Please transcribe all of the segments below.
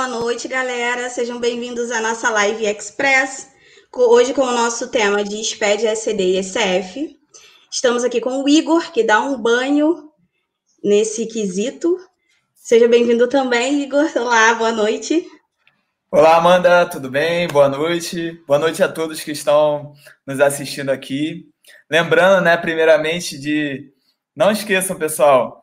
boa noite, galera. Sejam bem-vindos à nossa live Express. Hoje com o nosso tema de SPED, SD e SF. Estamos aqui com o Igor, que dá um banho nesse quesito. Seja bem-vindo também, Igor. Olá, boa noite. Olá, Amanda, tudo bem? Boa noite. Boa noite a todos que estão nos assistindo aqui. Lembrando, né, primeiramente, de não esqueçam, pessoal,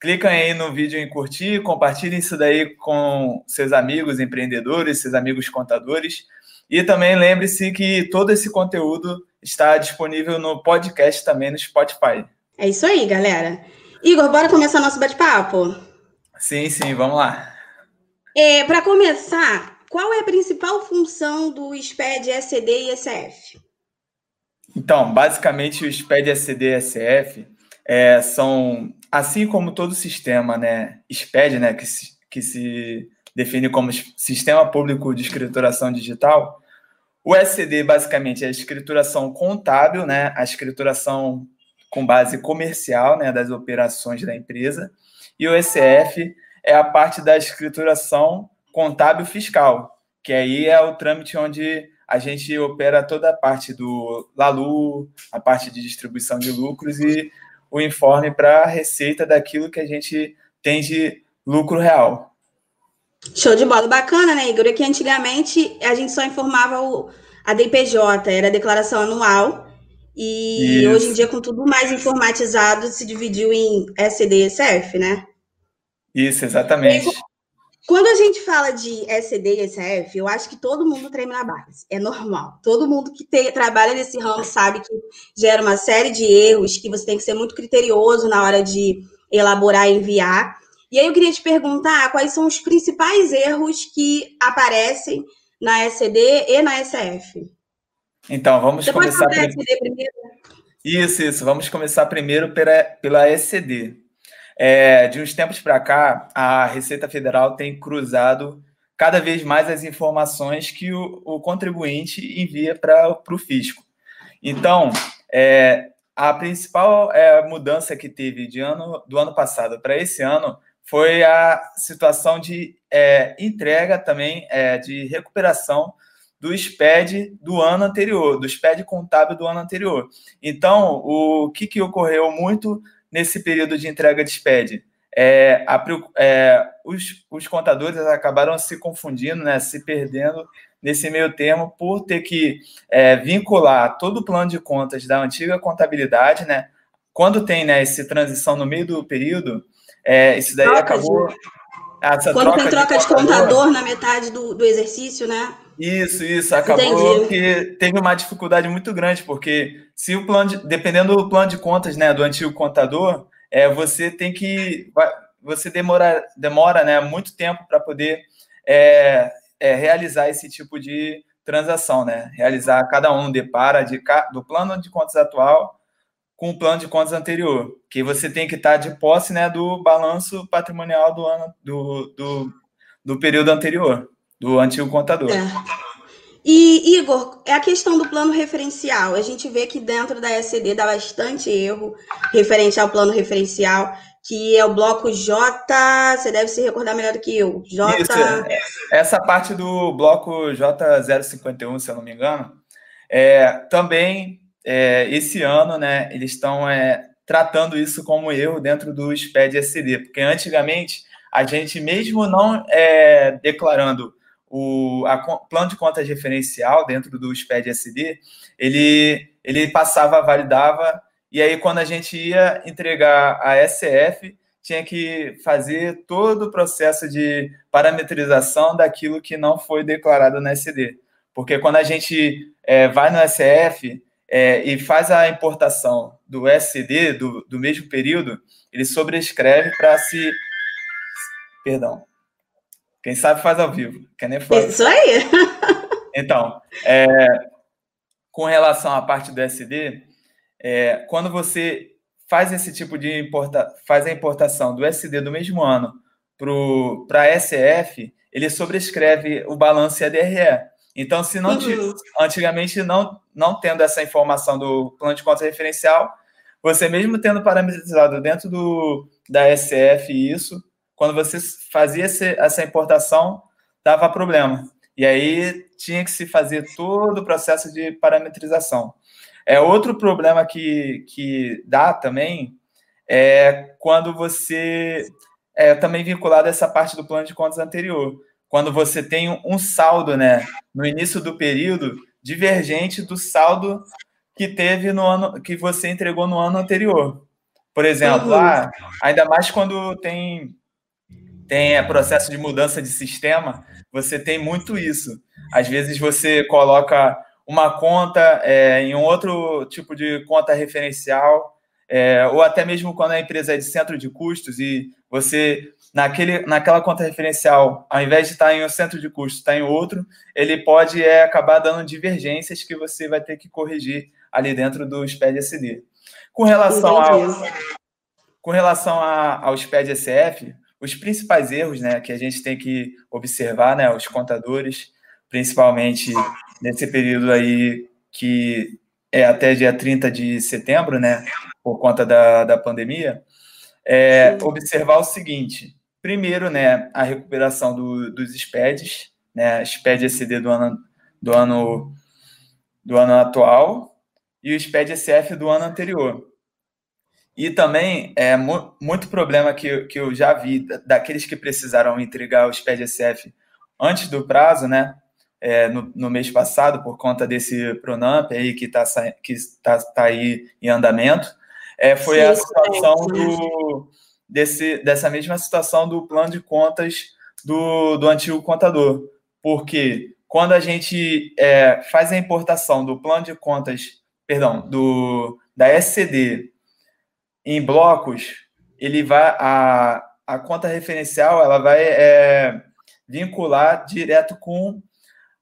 cliquem aí no vídeo em curtir, compartilhem isso daí com seus amigos empreendedores, seus amigos contadores. E também lembre-se que todo esse conteúdo está disponível no podcast também no Spotify. É isso aí, galera. Igor, bora começar nosso bate-papo? Sim, sim, vamos lá. É, Para começar, qual é a principal função do SPED, SCD e SF? Então, basicamente, o SPED, SCD e SF é, são, assim como todo sistema, né, SPED, né, que se, que se define como Sistema Público de Escrituração Digital, o SCD basicamente é a escrituração contábil, né, a escrituração com base comercial, né, das operações da empresa, e o ECF é a parte da escrituração contábil fiscal, que aí é o trâmite onde a gente opera toda a parte do LALU, a parte de distribuição de lucros e o informe para a receita daquilo que a gente tem de lucro real. Show de bola, bacana, né, Igor? É que antigamente a gente só informava o, a DPJ, era a declaração anual, e Isso. hoje em dia, com tudo mais informatizado, se dividiu em SD e SF, né? Isso, exatamente. Quando a gente fala de SD e SF, eu acho que todo mundo treme na base. É normal. Todo mundo que trabalha nesse ramo sabe que gera uma série de erros, que você tem que ser muito criterioso na hora de elaborar e enviar. E aí eu queria te perguntar quais são os principais erros que aparecem na SD e na SF. Então, vamos Você começar... Pode SD primeiro? Isso, isso. Vamos começar primeiro pela, pela SD. É, de uns tempos para cá, a Receita Federal tem cruzado cada vez mais as informações que o, o contribuinte envia para o fisco. Então, é, a principal é, mudança que teve de ano, do ano passado para esse ano foi a situação de é, entrega também, é, de recuperação do SPED do ano anterior, do SPED contábil do ano anterior. Então, o que, que ocorreu muito nesse período de entrega de SPED? É, a, é, os, os, contadores acabaram se confundindo, né, se perdendo nesse meio termo por ter que é, vincular todo o plano de contas da antiga contabilidade, né? Quando tem né, essa transição no meio do período, é, isso daí troca acabou. De... Essa Quando troca tem troca de, de contador na metade do, do exercício, né? Isso, isso. Acabou Entendi. que teve uma dificuldade muito grande, porque se o plano, de, dependendo do plano de contas, né, do antigo contador, é, você tem que, você demora, demora, né, muito tempo para poder é, é, realizar esse tipo de transação, né? Realizar cada um depara de, do plano de contas atual com o plano de contas anterior, que você tem que estar de posse, né, do balanço patrimonial do ano do, do, do período anterior do antigo contador. É. E, Igor, é a questão do plano referencial. A gente vê que dentro da SCD dá bastante erro referente ao plano referencial, que é o bloco J. Você deve se recordar melhor do que eu. J. Isso, é. essa parte do bloco J051, se eu não me engano, é, também é, esse ano, né, eles estão é, tratando isso como erro dentro do SPED SD, porque antigamente a gente, mesmo não é, declarando o a, plano de contas referencial dentro do SPED SD, ele, ele passava, validava, e aí quando a gente ia entregar a SF, tinha que fazer todo o processo de parametrização daquilo que não foi declarado na SD. Porque quando a gente é, vai no SF é, e faz a importação do SD, do, do mesmo período, ele sobrescreve para se. Perdão, quem sabe faz ao vivo. Que nem faz. Isso aí. Então, é, com relação à parte do SD, é, quando você faz esse tipo de importa, faz a importação do SD do mesmo ano para a SF, ele sobrescreve o balanço EDRE. Então, se não uhum. antigamente não, não tendo essa informação do plano de conta referencial, você mesmo tendo parametrizado dentro do, da SF isso, quando você fazia essa importação, dava problema. E aí tinha que se fazer todo o processo de parametrização. É outro problema que, que dá também é quando você é também vinculado a essa parte do plano de contas anterior, quando você tem um saldo, né, no início do período divergente do saldo que teve no ano que você entregou no ano anterior. Por exemplo, uhum. ah, ainda mais quando tem tem é, processo de mudança de sistema, você tem muito isso. Às vezes você coloca uma conta é, em um outro tipo de conta referencial, é, ou até mesmo quando a empresa é de centro de custos e você, naquele, naquela conta referencial, ao invés de estar em um centro de custos, está em outro, ele pode é, acabar dando divergências que você vai ter que corrigir ali dentro do SPED SD. Com relação, ao, com relação a, ao SPED SF, os principais erros né, que a gente tem que observar, né, os contadores, principalmente nesse período aí que é até dia 30 de setembro, né, por conta da, da pandemia, é observar o seguinte, primeiro, né, a recuperação do, dos SPEDs, né, SPED SD do ano, do ano, do ano atual e o SPED SF do ano anterior. E também é mu muito problema que, que eu já vi daqueles que precisaram entregar o SPED SF antes do prazo, né? É, no, no, mês passado, por conta desse Pronamp aí que está que tá, tá aí em andamento, é, foi Sim, a situação do, desse, dessa mesma situação do plano de contas do, do antigo contador. Porque quando a gente é, faz a importação do plano de contas, perdão, do, da SCD em blocos, ele vai a, a conta referencial ela vai é, vincular direto com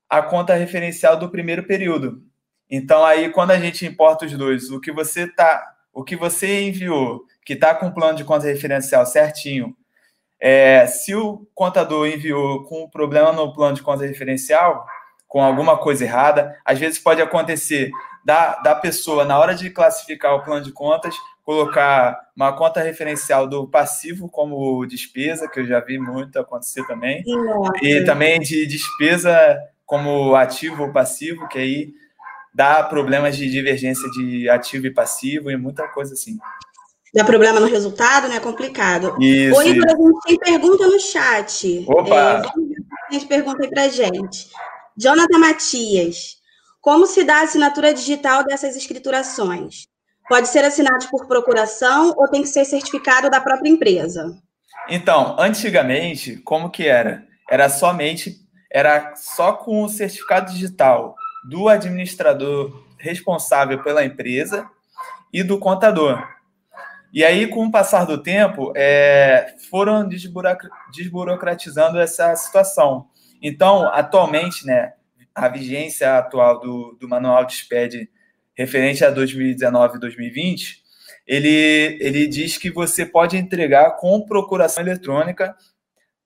a conta referencial do primeiro período. Então aí quando a gente importa os dois, o que você tá, o que você enviou, que está com o plano de conta referencial certinho, é, se o contador enviou com um problema no plano de conta referencial, com alguma coisa errada, às vezes pode acontecer da, da pessoa, na hora de classificar o plano de contas, colocar uma conta referencial do passivo como despesa, que eu já vi muito acontecer também, Nossa. e também de despesa como ativo ou passivo, que aí dá problemas de divergência de ativo e passivo e muita coisa assim. Dá problema no resultado, né? Complicado. Isso. Oi, a gente tem pergunta no chat. Opa! É, vamos pergunta aí pra gente. Jonathan Matias, como se dá a assinatura digital dessas escriturações? Pode ser assinado por procuração ou tem que ser certificado da própria empresa? Então, antigamente, como que era? Era somente, era só com o certificado digital do administrador responsável pela empresa e do contador. E aí, com o passar do tempo, é, foram desburocratizando essa situação. Então, atualmente, né, a vigência atual do, do manual de SPED referente a 2019 e 2020, ele, ele diz que você pode entregar com procuração eletrônica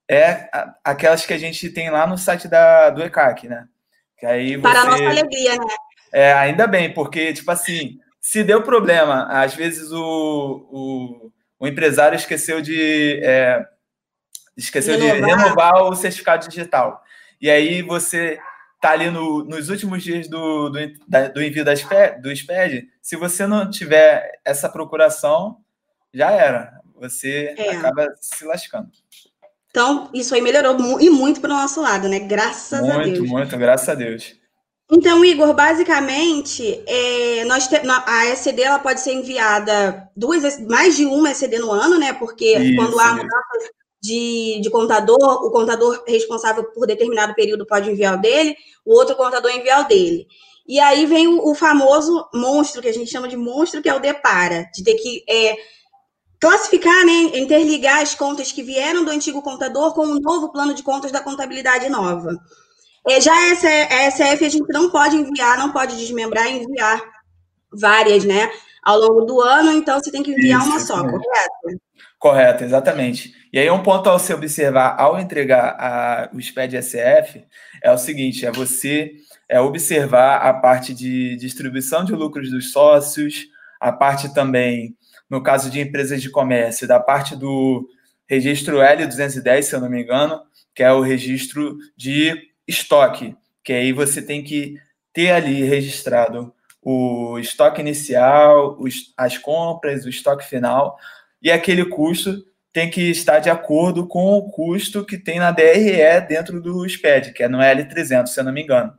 é aquelas que a gente tem lá no site da, do ECAC, né? Que aí você, Para a nossa alegria, né? É, ainda bem, porque, tipo assim, se deu problema, às vezes o, o, o empresário esqueceu de, é, esqueceu renovar. de renovar o certificado digital. E aí você tá ali no, nos últimos dias do, do, da, do envio das, do SPED, se você não tiver essa procuração, já era. Você é. acaba se lascando. Então, isso aí melhorou e muito para o nosso lado, né? Graças muito, a Deus. Muito, muito, graças a Deus. Então, Igor, basicamente, é, nós te, a SCD ela pode ser enviada duas, mais de uma SCD no ano, né? Porque isso, quando há mudanças de, de contador, o contador responsável por determinado período pode enviar o dele, o outro contador enviar o dele. E aí vem o, o, famoso monstro, que a gente chama de monstro, que é o depara, de ter que é, classificar, né, interligar as contas que vieram do antigo contador com o um novo plano de contas da contabilidade nova. É, já essa a SF a gente não pode enviar, não pode desmembrar e enviar várias, né, ao longo do ano, então você tem que enviar Isso, uma só, correto? Correto, exatamente. E aí, um ponto ao se observar ao entregar a, o SPED SF é o seguinte: é você é observar a parte de distribuição de lucros dos sócios, a parte também, no caso de empresas de comércio, da parte do registro L210, se eu não me engano, que é o registro de estoque, que aí você tem que ter ali registrado o estoque inicial, os, as compras, o estoque final, e aquele custo tem que estar de acordo com o custo que tem na DRE dentro do SPED, que é no L300, se eu não me engano.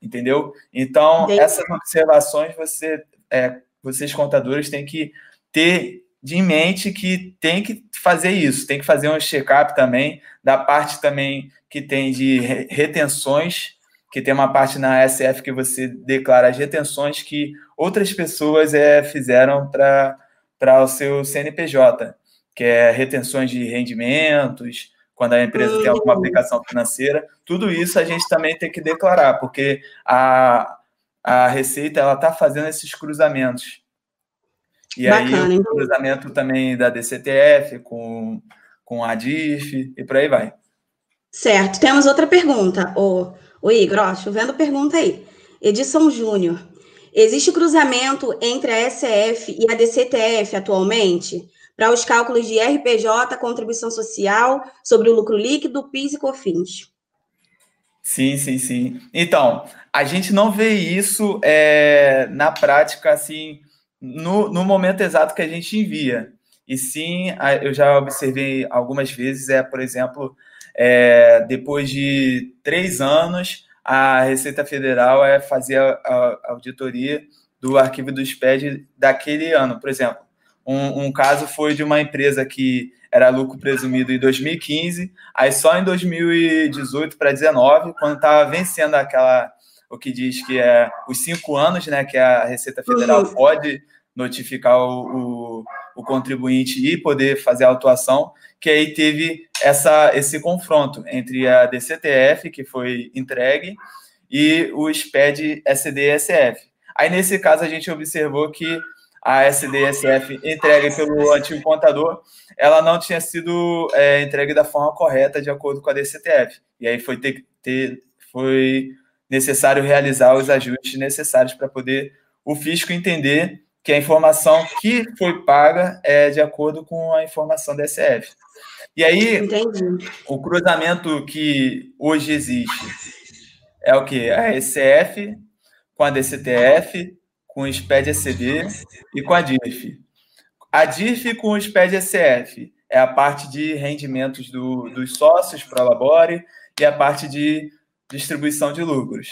Entendeu? Então, essas observações você, é, vocês contadores têm que ter de mente que tem que fazer isso, tem que fazer um check-up também da parte também que tem de retenções, que tem uma parte na SF que você declara as retenções que outras pessoas é, fizeram para o seu CNPJ, que é retenções de rendimentos, quando a empresa tem alguma hum. aplicação financeira, tudo isso a gente também tem que declarar, porque a, a Receita ela está fazendo esses cruzamentos. E Bacana, aí o cruzamento também da DCTF com, com a DIF e por aí vai. Certo. Temos outra pergunta, o, o Igor, ó, chovendo pergunta aí. Edson Júnior. Existe cruzamento entre a SF e a DCTF atualmente para os cálculos de RPJ, contribuição social, sobre o lucro líquido, PIS e COFINS? Sim, sim, sim. Então, a gente não vê isso é, na prática assim no, no momento exato que a gente envia. E sim, eu já observei algumas vezes, é, por exemplo, é, depois de três anos, a Receita Federal é fazer a, a auditoria do arquivo do SPED daquele ano. Por exemplo, um, um, caso foi de uma empresa que era lucro presumido em 2015, aí só em 2018 para 2019, quando estava vencendo aquela o que diz que é os cinco anos, né, que a Receita Federal uhum. pode notificar o, o, o, contribuinte e poder fazer a autuação, que aí teve essa, esse confronto entre a DCTF, que foi entregue, e o SPED SDSF. Aí, nesse caso, a gente observou que a SDSF entregue pelo antigo contador, ela não tinha sido é, entregue da forma correta, de acordo com a DCTF. E aí foi, ter, ter, foi necessário realizar os ajustes necessários para poder o fisco entender que a informação que foi paga é de acordo com a informação da SF. E aí, Entendi. o cruzamento que hoje existe é o que? A SF com a DCTF, com o SPED ECD e com a DIRF. A DIRF com o SPED ECF é a parte de rendimentos do, dos sócios para a Labore e a parte de distribuição de lucros.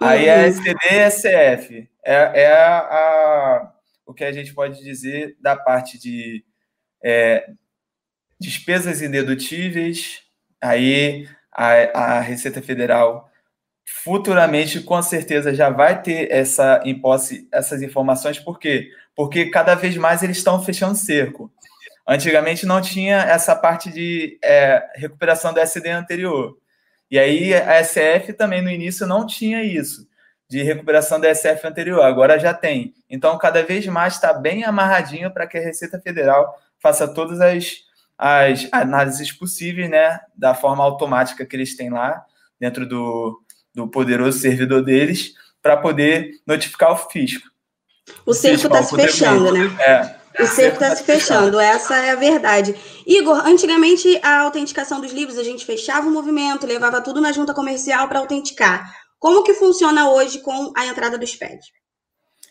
Aí a STD-SF é, é a, a, o que a gente pode dizer da parte de é, despesas indedutíveis, aí a, a Receita Federal futuramente, com certeza, já vai ter essa imposse, essas informações, por quê? Porque cada vez mais eles estão fechando cerco. Antigamente não tinha essa parte de é, recuperação da SD anterior. E aí a SF também no início não tinha isso, de recuperação da SF anterior, agora já tem. Então, cada vez mais está bem amarradinho para que a Receita Federal faça todas as, as análises possíveis, né, da forma automática que eles têm lá, dentro do, do poderoso servidor deles, para poder notificar o fisco. O cerco está se fechando, né? É. O cerco está se fechando, essa é a verdade. Igor, antigamente a autenticação dos livros, a gente fechava o movimento, levava tudo na junta comercial para autenticar. Como que funciona hoje com a entrada do SPED?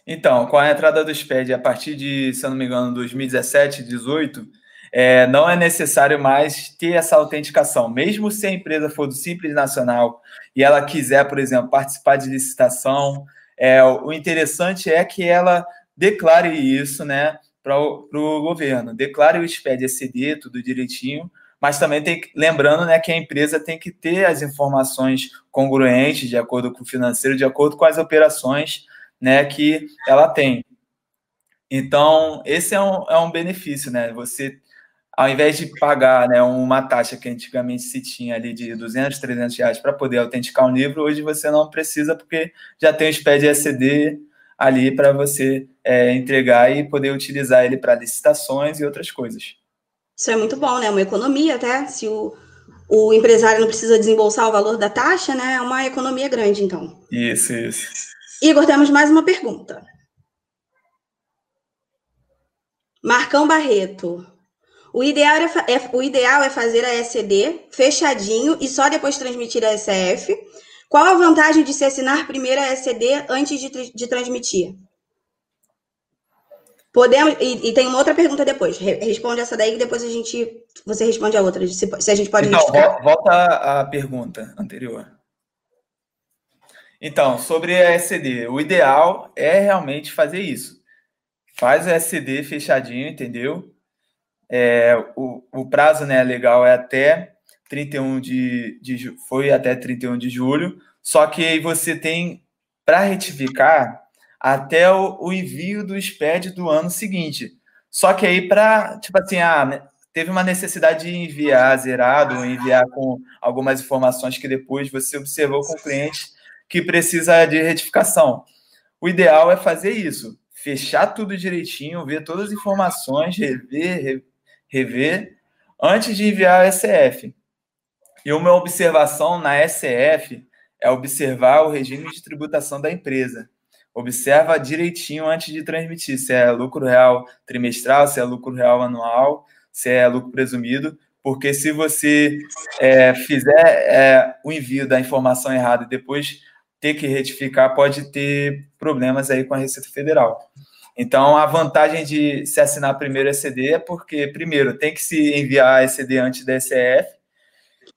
Então, com a entrada do SPED, a partir de, se eu não me engano, 2017, 2018, é, não é necessário mais ter essa autenticação. Mesmo se a empresa for do Simples Nacional e ela quiser, por exemplo, participar de licitação, é, o interessante é que ela declare isso, né? Para o governo. Declare o SPED ECD, tudo direitinho, mas também tem lembrando né, que a empresa tem que ter as informações congruentes, de acordo com o financeiro, de acordo com as operações né, que ela tem. Então, esse é um, é um benefício, né? Você, ao invés de pagar né, uma taxa que antigamente se tinha ali de 200, 300 reais para poder autenticar um livro, hoje você não precisa, porque já tem o SPED ECD ali para você é, entregar e poder utilizar ele para licitações e outras coisas. Isso é muito bom, né? Uma economia até, se o, o empresário não precisa desembolsar o valor da taxa, né? É uma economia grande, então. Isso, isso. Igor, temos mais uma pergunta. Marcão Barreto. O ideal, é, é, o ideal é fazer a SCD fechadinho e só depois transmitir a SF. Qual a vantagem de se assinar primeiro a SCD antes de, de transmitir? Podemos. E, e, tem uma outra pergunta depois. Responde essa daí e depois a gente. Você responde a outra. Se, se a gente pode então, volta à pergunta anterior. Então, sobre a SD, o ideal é realmente fazer isso. Faz o SD fechadinho, entendeu? É, o, o prazo né, legal é até 31 de, de foi até 31 de julho, só que aí você tem para retificar até o, o, envio do SPED do ano seguinte. Só que aí para, tipo assim, ah, né, teve uma necessidade de enviar zerado, enviar com algumas informações que depois você observou com o cliente que precisa de retificação. O ideal é fazer isso, fechar tudo direitinho, ver todas as informações, rever, rever, antes de enviar a SF. E uma observação na SF é observar o regime de tributação da empresa. Observa direitinho antes de transmitir se é lucro real trimestral, se é lucro real anual, se é lucro presumido, porque se você é, fizer é, o envio da informação errada e depois ter que retificar, pode ter problemas aí com a Receita Federal. Então, a vantagem de se assinar primeiro ECD é porque, primeiro, tem que se enviar a ECD antes da ECF.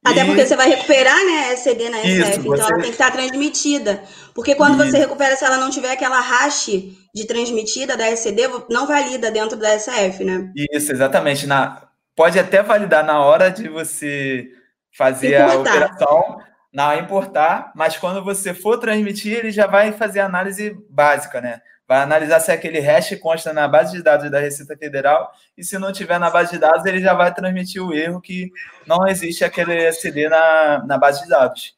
Até e... porque você vai recuperar né, a ECD na ECF, Isso, então você... ela tem que estar transmitida. Porque quando Isso. você recupera, se ela não tiver aquela hash de transmitida da ECD, não valida dentro da ECF, né? Isso, exatamente. Na... Pode até validar na hora de você fazer Importar. a operação, na importar, mas quando você for transmitir, ele já vai fazer a análise básica, né? Vai analisar se aquele hash consta na base de dados da Receita Federal e se não tiver na base de dados, ele já vai transmitir o erro que não existe aquele SD na, na base de dados.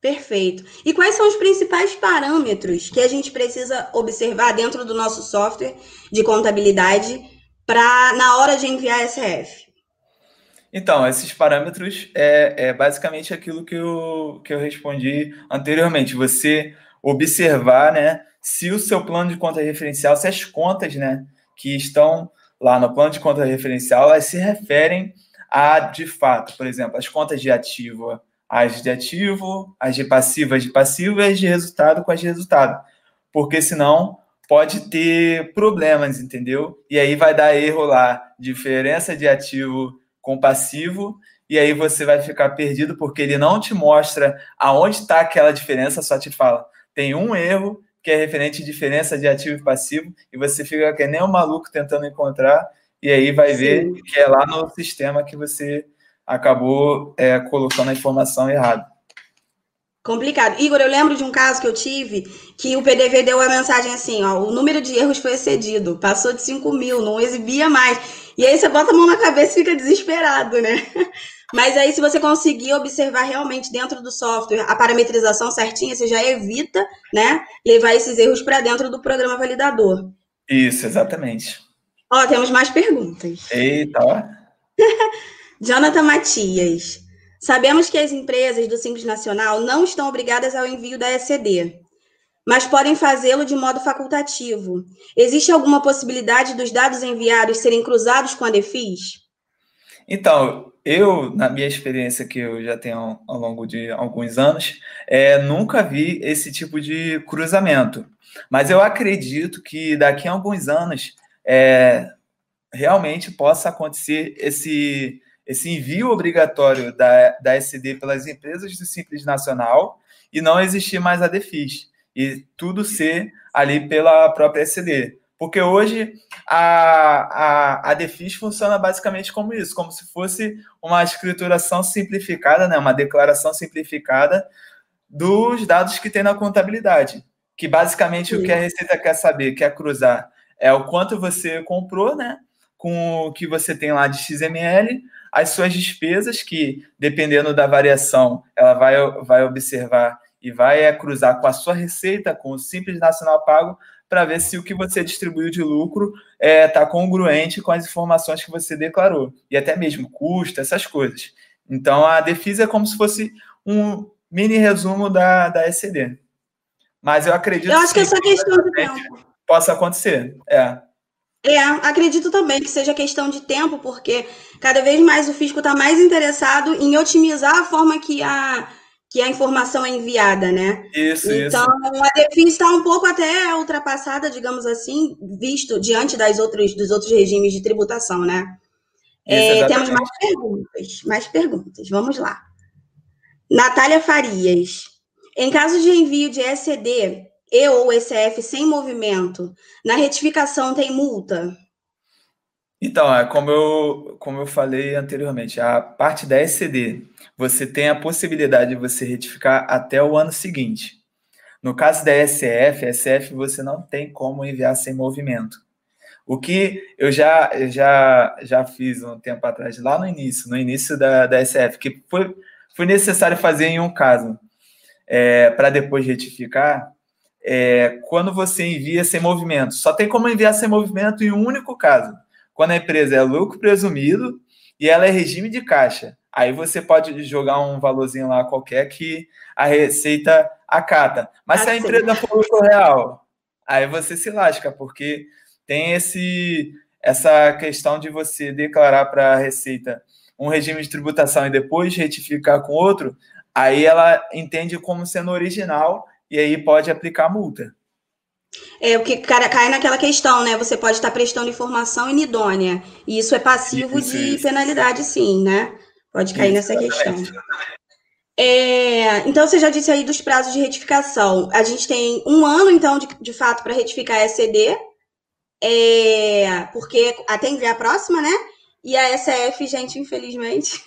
Perfeito. E quais são os principais parâmetros que a gente precisa observar dentro do nosso software de contabilidade para na hora de enviar SF? Então, esses parâmetros é, é basicamente aquilo que eu, que eu respondi anteriormente. Você observar né, se o seu plano de conta referencial, se as contas né, que estão lá no plano de conta referencial, elas se referem a, de fato, por exemplo, as contas de ativo, as de ativo, as de passivo, as de passivo e as de resultado com as de resultado. Porque senão pode ter problemas, entendeu? E aí vai dar erro lá, diferença de ativo com passivo, e aí você vai ficar perdido porque ele não te mostra aonde está aquela diferença, só te fala, tem um erro que é referente à diferença de ativo e passivo, e você fica que nem um maluco tentando encontrar, e aí vai Sim. ver que é lá no sistema que você acabou é, colocando a informação errada. Complicado. Igor, eu lembro de um caso que eu tive que o PDV deu a mensagem assim: ó, o número de erros foi excedido, passou de 5 mil, não exibia mais. E aí você bota a mão na cabeça e fica desesperado, né? Mas aí, se você conseguir observar realmente dentro do software a parametrização certinha, você já evita, né, levar esses erros para dentro do programa validador. Isso, exatamente. Ó, temos mais perguntas. Eita, ó. Jonathan Matias. Sabemos que as empresas do Simples Nacional não estão obrigadas ao envio da ECD, mas podem fazê-lo de modo facultativo. Existe alguma possibilidade dos dados enviados serem cruzados com a DEFIS? Então, eu, na minha experiência que eu já tenho ao longo de alguns anos, é, nunca vi esse tipo de cruzamento. Mas eu acredito que daqui a alguns anos é, realmente possa acontecer esse esse envio obrigatório da, da SD pelas empresas do Simples Nacional e não existir mais a DEFIS, e tudo ser ali pela própria SD. Porque hoje a, a, a DEFIS funciona basicamente como isso, como se fosse uma escrituração simplificada, né, uma declaração simplificada dos dados que tem na contabilidade. Que basicamente Sim. o que a Receita quer saber, quer cruzar, é o quanto você comprou, né? Com o que você tem lá de XML, as suas despesas, que dependendo da variação, ela vai, vai observar e vai é, cruzar com a sua receita, com o Simples Nacional Pago, para ver se o que você distribuiu de lucro está é, tá congruente com as informações que você declarou, e até mesmo custo, essas coisas. Então, a Defisa é como se fosse um mini resumo da, da ECD. Mas eu acredito eu acho que, que essa questão tempo possa acontecer. É. É, acredito também que seja questão de tempo, porque cada vez mais o fisco está mais interessado em otimizar a forma que a, que a informação é enviada, né? Isso, então, isso. a DEFIS está um pouco até ultrapassada, digamos assim, visto diante das outros, dos outros regimes de tributação, né? É, temos mais perguntas, mais perguntas. Vamos lá. Natália Farias. Em caso de envio de ECD e ou ECF sem movimento, na retificação tem multa? Então, é como eu, como eu falei anteriormente, a parte da ECD, você tem a possibilidade de você retificar até o ano seguinte. No caso da SF, SF você não tem como enviar sem movimento. O que eu já, já, já fiz um tempo atrás, lá no início, no início da, da SF, que foi, foi necessário fazer em um caso, é, para depois retificar, é, quando você envia sem movimento. Só tem como enviar sem movimento em um único caso quando a empresa é lucro presumido e ela é regime de caixa. Aí você pode jogar um valorzinho lá qualquer que a receita acata. Mas se a empresa for lucro real, aí você se lasca, porque tem esse essa questão de você declarar para a receita um regime de tributação e depois retificar com outro, aí ela entende como sendo original e aí pode aplicar multa. É, o que cai naquela questão, né? Você pode estar prestando informação inidônea. E isso é passivo isso, de isso. penalidade, sim, né? Pode cair isso, nessa questão. É, então, você já disse aí dos prazos de retificação. A gente tem um ano, então, de, de fato, para retificar a SCD, é, porque até enviar a próxima, né? E a SF, gente, infelizmente,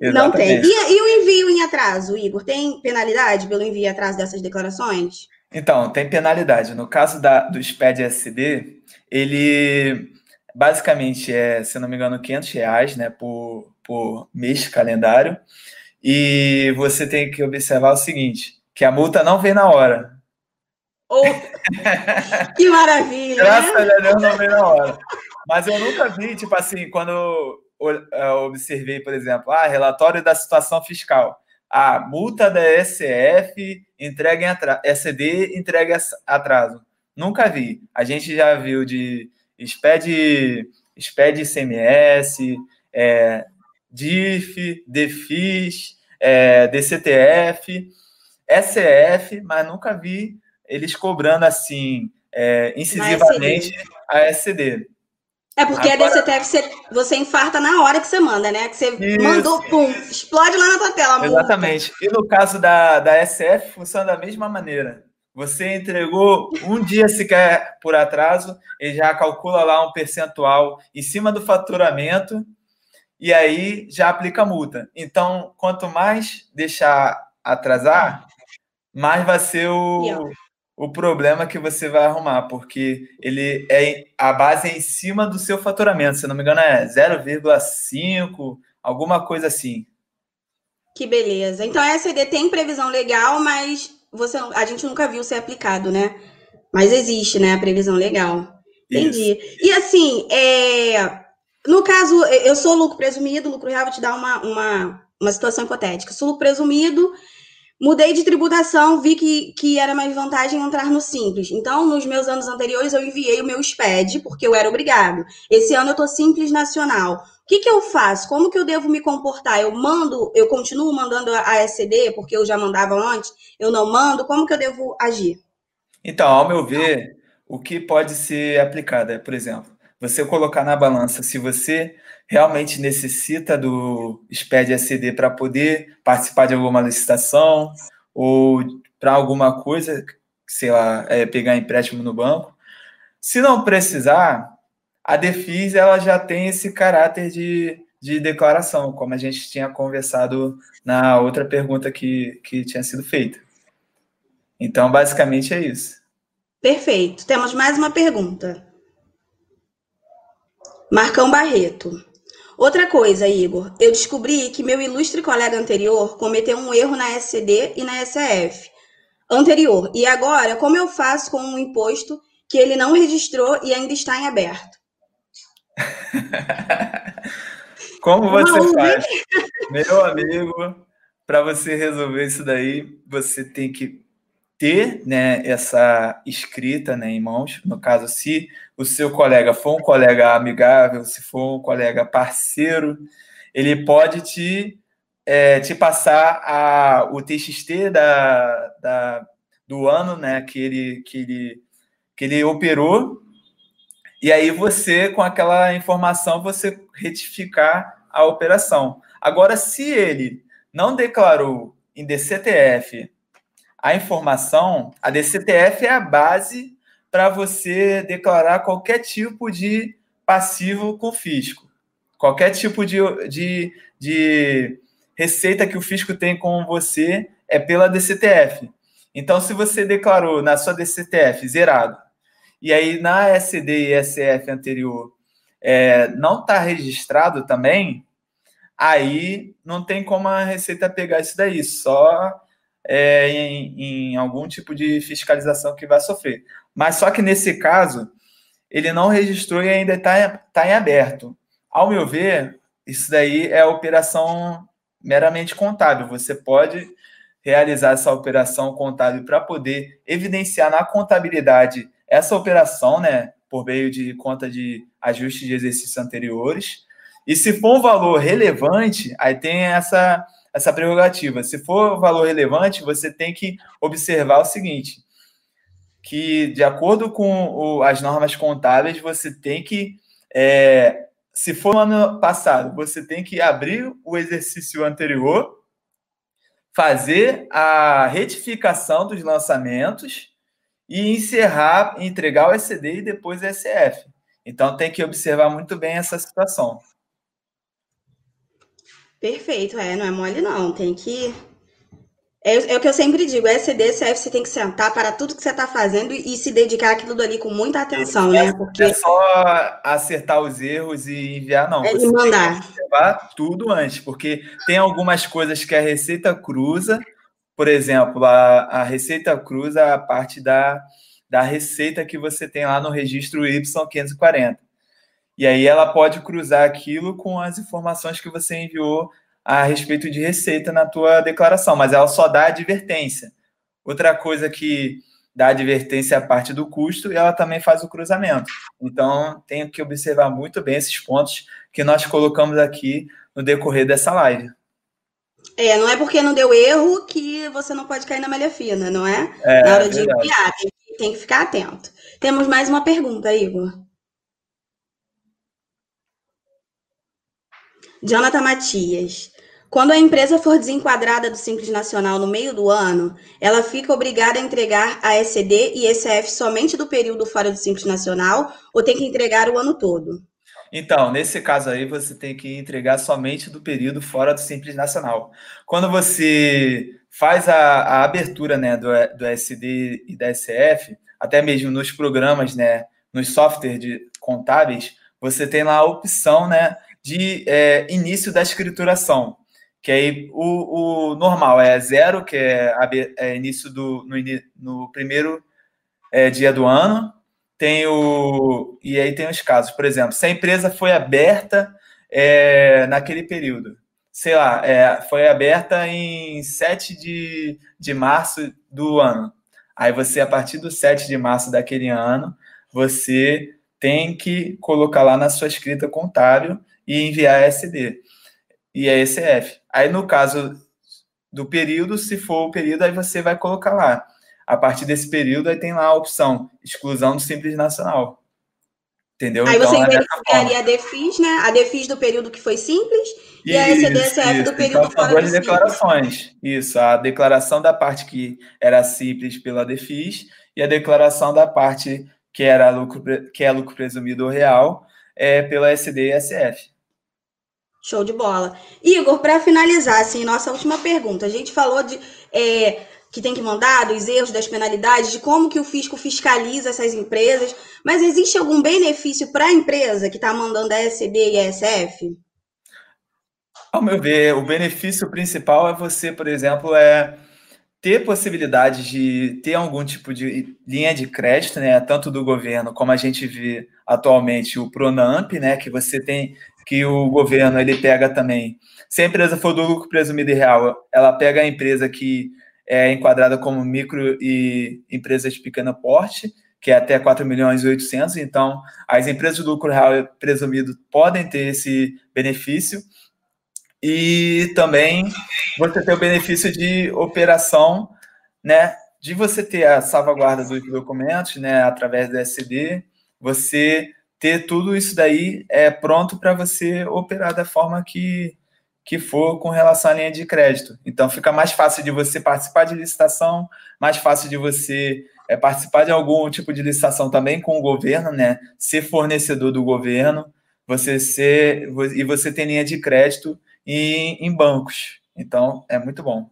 Exatamente. não tem. E, e o envio em atraso, Igor? Tem penalidade pelo envio em atraso dessas declarações? Então, tem penalidade. No caso da, do SPED SD, ele basicamente é, se não me engano, 500 reais né, por, por mês calendário. E você tem que observar o seguinte, que a multa não vem na hora. Oh, que maravilha! Graças né? a Deus não vem na hora. Mas eu nunca vi, tipo assim, quando eu observei, por exemplo, ah, relatório da situação fiscal a multa da SF entrega em atraso, SCD entrega atraso. Nunca vi. A gente já viu de SPED, SPED ICMS, é, DIF, DFIS, é, DCTF, SF, mas nunca vi eles cobrando assim é, incisivamente a SCD. É porque Agora... a DCTF você, você infarta na hora que você manda, né? Que você Isso. mandou, pum, explode lá na tua tela. Exatamente. E no caso da, da SF, funciona da mesma maneira. Você entregou um dia sequer por atraso, ele já calcula lá um percentual em cima do faturamento e aí já aplica a multa. Então, quanto mais deixar atrasar, mais vai ser o, o problema que você vai arrumar, porque ele é a base é em cima do seu faturamento, se não me engano é 0,5, alguma coisa assim. Que beleza. Então a SED tem previsão legal, mas você a gente nunca viu ser aplicado, né? Mas existe, né, a previsão legal. Entendi. Isso. E assim, é, no caso, eu sou lucro presumido, lucro real, vou te dar uma, uma, uma situação hipotética. Sou lucro presumido, Mudei de tributação, vi que, que era mais vantagem entrar no Simples. Então, nos meus anos anteriores, eu enviei o meu SPED, porque eu era obrigado. Esse ano eu estou Simples Nacional. O que, que eu faço? Como que eu devo me comportar? Eu mando, eu continuo mandando a SCD, porque eu já mandava antes, eu não mando? Como que eu devo agir? Então, ao meu ver, o que pode ser aplicado é, por exemplo, você colocar na balança se você realmente necessita do SPED SCD para poder participar de alguma licitação ou para alguma coisa, sei lá, é, pegar empréstimo no banco. Se não precisar, a Defis ela já tem esse caráter de, de declaração, como a gente tinha conversado na outra pergunta que, que tinha sido feita. Então, basicamente é isso. Perfeito. Temos mais uma pergunta. Marcão Barreto. Outra coisa, Igor, eu descobri que meu ilustre colega anterior cometeu um erro na SCD e na SF anterior. E agora, como eu faço com um imposto que ele não registrou e ainda está em aberto? como você faz? Meu amigo, para você resolver isso daí, você tem que ter né, essa escrita né, em mãos. No caso, se o seu colega for um colega amigável, se for um colega parceiro, ele pode te, é, te passar a, o TXT da, da, do ano né, que, ele, que, ele, que ele operou, e aí você, com aquela informação, você retificar a operação. Agora, se ele não declarou em DCTF a informação, a DCTF é a base para você declarar qualquer tipo de passivo com o fisco. Qualquer tipo de, de, de receita que o fisco tem com você é pela DCTF. Então, se você declarou na sua DCTF zerado, e aí na SD e SF anterior é, não está registrado também, aí não tem como a Receita pegar isso daí, só é, em, em, algum tipo de fiscalização que vai sofrer. Mas só que nesse caso, ele não registrou e ainda está tá em aberto. Ao meu ver, isso daí é operação meramente contábil. Você pode realizar essa operação contábil para poder evidenciar na contabilidade essa operação, né, por meio de conta de ajuste de exercícios anteriores. E se for um valor relevante, aí tem essa essa prerrogativa. Se for valor relevante, você tem que observar o seguinte: que de acordo com o, as normas contábeis, você tem que, é, se for no ano passado, você tem que abrir o exercício anterior, fazer a retificação dos lançamentos e encerrar, entregar o ECD e depois o SF. Então tem que observar muito bem essa situação. Perfeito, é, não é mole não, tem que... É, é o que eu sempre digo, SD, CF, você tem que sentar para tudo que você está fazendo e se dedicar àquilo ali com muita atenção, é, né? Porque... É só acertar os erros e enviar, não. É, e mandar. Tem que observar tudo antes, porque tem algumas coisas que a Receita cruza, por exemplo, a, a Receita cruza a parte da, da receita que você tem lá no registro Y540. E aí ela pode cruzar aquilo com as informações que você enviou a respeito de receita na tua declaração, mas ela só dá advertência. Outra coisa que dá advertência é a parte do custo e ela também faz o cruzamento. Então, tenho que observar muito bem esses pontos que nós colocamos aqui no decorrer dessa live. É, não é porque não deu erro que você não pode cair na malha fina, não é? é na hora de enviar, tem, tem que ficar atento. Temos mais uma pergunta, Igor. Jonathan Matias. Quando a empresa for desenquadrada do Simples Nacional no meio do ano, ela fica obrigada a entregar a SCD e ECF somente do período fora do Simples Nacional ou tem que entregar o ano todo? Então, nesse caso aí, você tem que entregar somente do período fora do Simples Nacional. Quando você faz a, a abertura né, do, do SD e da SF, até mesmo nos programas, né, nos softwares de contábeis, você tem lá a opção né, de é, início da escrituração, que aí o, o normal é zero, que é, é início do no, no primeiro é, dia do ano, tem o e aí tem os casos, por exemplo, se a empresa foi aberta é, naquele período, sei lá, é, foi aberta em 7 de, de março do ano. Aí você, a partir do 7 de março daquele ano, você tem que colocar lá na sua escrita contábil e enviar SD e a ECF. Aí, no caso do período, se for o período, aí você vai colocar lá. A partir desse período, aí tem lá a opção exclusão do Simples Nacional. Entendeu? Aí então, você verificaria a DEFIS, né? A DEFIS do período que foi simples e isso, a SDSF do período então, fora duas declarações. Isso, a declaração da parte que era simples pela DEFIS e a declaração da parte que era lucro que é lucro presumido ou real é pela SD e SF. Show de bola. Igor, para finalizar, assim, nossa última pergunta. A gente falou de é, que tem que mandar, dos erros, das penalidades, de como que o fisco fiscaliza essas empresas, mas existe algum benefício para a empresa que está mandando a SB e a SF? Ao meu ver, o benefício principal é você, por exemplo, é ter possibilidade de ter algum tipo de linha de crédito, né, tanto do governo como a gente vê atualmente o Pronamp, né, que você tem que o governo ele pega também. Se a empresa for do lucro presumido e real, ela pega a empresa que é enquadrada como micro e empresas de pequeno porte, que é até 4 milhões e 800. Então, as empresas de lucro real presumido podem ter esse benefício. E também você ter o benefício de operação, né? De você ter a salvaguarda dos documentos, né? Através do SD, você ter tudo isso daí é pronto para você operar da forma que, que for com relação à linha de crédito. Então fica mais fácil de você participar de licitação, mais fácil de você é, participar de algum tipo de licitação também com o governo, né? Ser fornecedor do governo, você ser e você ter linha de crédito em, em bancos. Então é muito bom.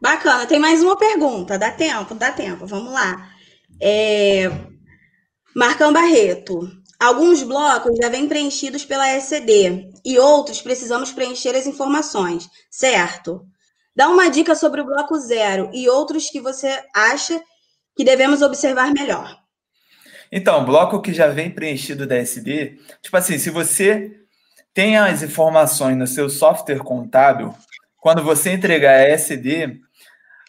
Bacana. Tem mais uma pergunta. Dá tempo, dá tempo. Vamos lá. É... Marcão Barreto. Alguns blocos já vêm preenchidos pela SCD e outros precisamos preencher as informações, certo? Dá uma dica sobre o bloco zero e outros que você acha que devemos observar melhor. Então, bloco que já vem preenchido da SD, tipo assim, se você tem as informações no seu software contábil, quando você entregar a SD,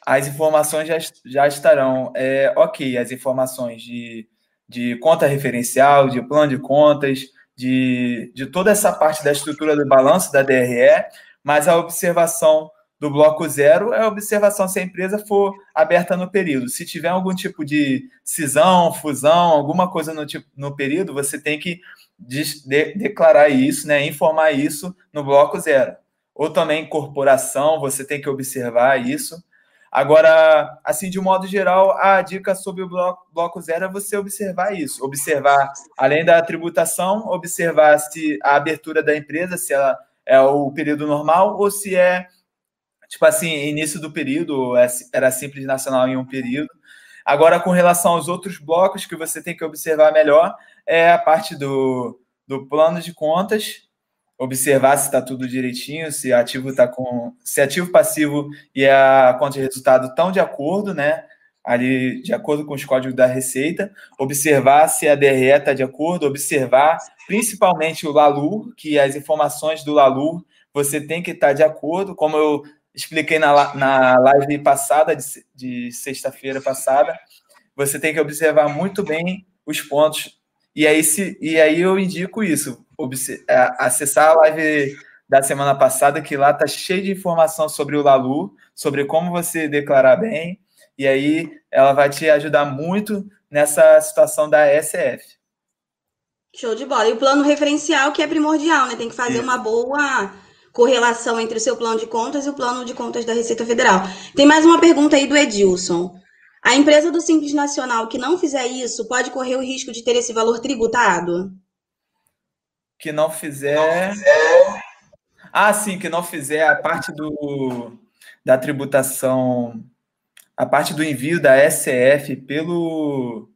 as informações já, já estarão é, ok, as informações de de conta referencial, de plano de contas, de, de toda essa parte da estrutura do balanço da DRE, mas a observação do bloco zero é a observação se a empresa for aberta no período. Se tiver algum tipo de cisão, fusão, alguma coisa no, tipo, no período, você tem que de, de, declarar isso, né, informar isso no bloco zero. Ou também incorporação, você tem que observar isso. Agora, assim, de modo geral, a dica sobre o bloco, bloco zero é você observar isso. Observar, além da tributação, observar se a abertura da empresa, se ela é o período normal ou se é, tipo assim, início do período, é era simples nacional em um período. Agora, com relação aos outros blocos que você tem que observar melhor, é a parte do, do plano de contas, observar se está tudo direitinho, se ativo está com. Se ativo passivo e a conta de resultado estão de acordo, né? Ali, de acordo com os códigos da Receita, observar se a DRE está de acordo, observar principalmente o LALUR, que as informações do LALUR você tem que estar tá de acordo, como eu expliquei na, na live passada, de, de sexta-feira passada, você tem que observar muito bem os pontos. E aí, se, e aí eu indico isso acessar a live da semana passada, que lá tá cheio de informação sobre o Lalu, sobre como você declarar bem, e aí ela vai te ajudar muito nessa situação da SF. Show de bola. E o plano referencial, que é primordial, né? Tem que fazer Isso. uma boa correlação entre o seu plano de contas e o plano de contas da Receita Federal. Tem mais uma pergunta aí do Edilson. A empresa do Simples Nacional que não fizer isso pode correr o risco de ter esse valor tributado? Que não fizer. Ah, sim, que não fizer a parte do, da tributação, a parte do envio da SF pelo.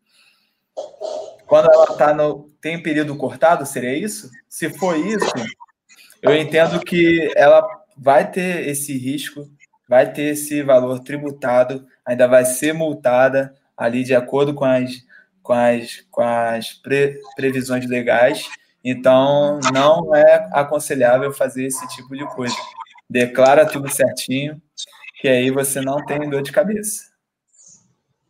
Quando ela está no. Tem período cortado, seria isso? Se for isso, eu entendo que ela vai ter esse risco, vai ter esse valor tributado, ainda vai ser multada ali de acordo com as, com as, com as pre, previsões legais então, não é aconselhável fazer esse tipo de coisa. Declara tudo certinho, que aí você não tem dor de cabeça.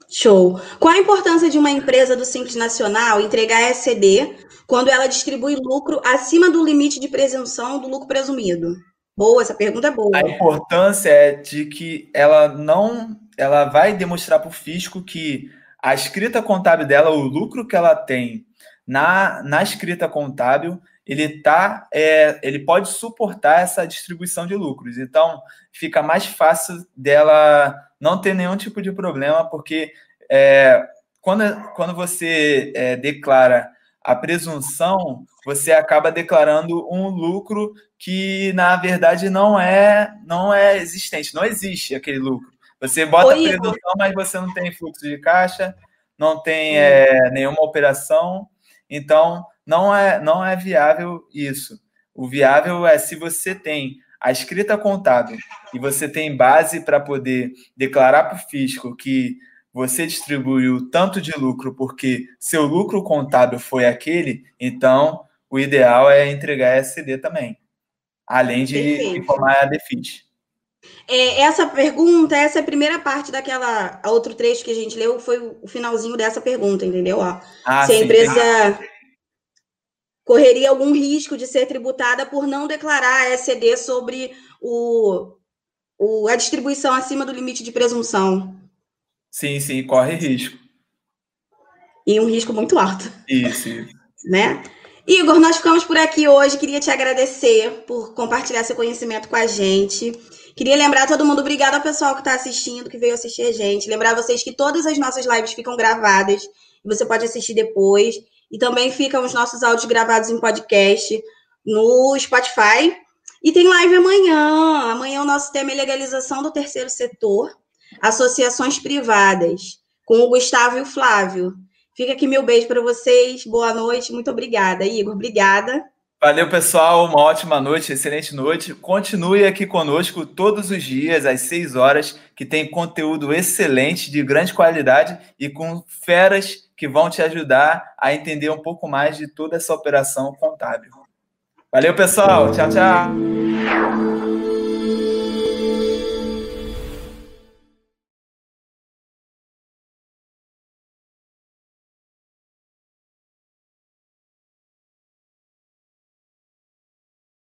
Show. Qual a importância de uma empresa do Simples Nacional entregar SCD quando ela distribui lucro acima do limite de presunção do lucro presumido? Boa, essa pergunta é boa. A importância é de que ela não, ela vai demonstrar para o fisco que a escrita contábil dela, o lucro que ela tem na, na escrita contábil, ele tá, é, ele pode suportar essa distribuição de lucros. Então, fica mais fácil dela não ter nenhum tipo de problema, porque é, quando, quando você é, declara a presunção, você acaba declarando um lucro que na verdade não é não é existente, não existe aquele lucro. Você bota Oi, a presunção, mas você não tem fluxo de caixa, não tem é, nenhuma operação. Então, não é, não é viável isso. O viável é se você tem a escrita contábil e você tem base para poder declarar para o fisco que você distribuiu tanto de lucro porque seu lucro contábil foi aquele, então o ideal é entregar SD também, além de Perfeito. informar a DEFIT. É, essa pergunta, essa é a primeira parte daquela. outro trecho que a gente leu foi o finalzinho dessa pergunta, entendeu? Ó, ah, se a empresa correria algum risco de ser tributada por não declarar a ECD sobre o, o, a distribuição acima do limite de presunção. Sim, sim, corre risco. E um risco muito alto. Isso, isso. Né? Igor, nós ficamos por aqui hoje. Queria te agradecer por compartilhar seu conhecimento com a gente. Queria lembrar todo mundo, obrigado ao pessoal que está assistindo, que veio assistir a gente. Lembrar vocês que todas as nossas lives ficam gravadas e você pode assistir depois. E também ficam os nossos áudios gravados em podcast no Spotify. E tem live amanhã. Amanhã o nosso tema é legalização do terceiro setor, associações privadas, com o Gustavo e o Flávio. Fica aqui meu beijo para vocês. Boa noite. Muito obrigada, Igor. Obrigada. Valeu, pessoal. Uma ótima noite, excelente noite. Continue aqui conosco todos os dias, às 6 horas, que tem conteúdo excelente, de grande qualidade e com feras que vão te ajudar a entender um pouco mais de toda essa operação contábil. Valeu, pessoal. Tchau, tchau.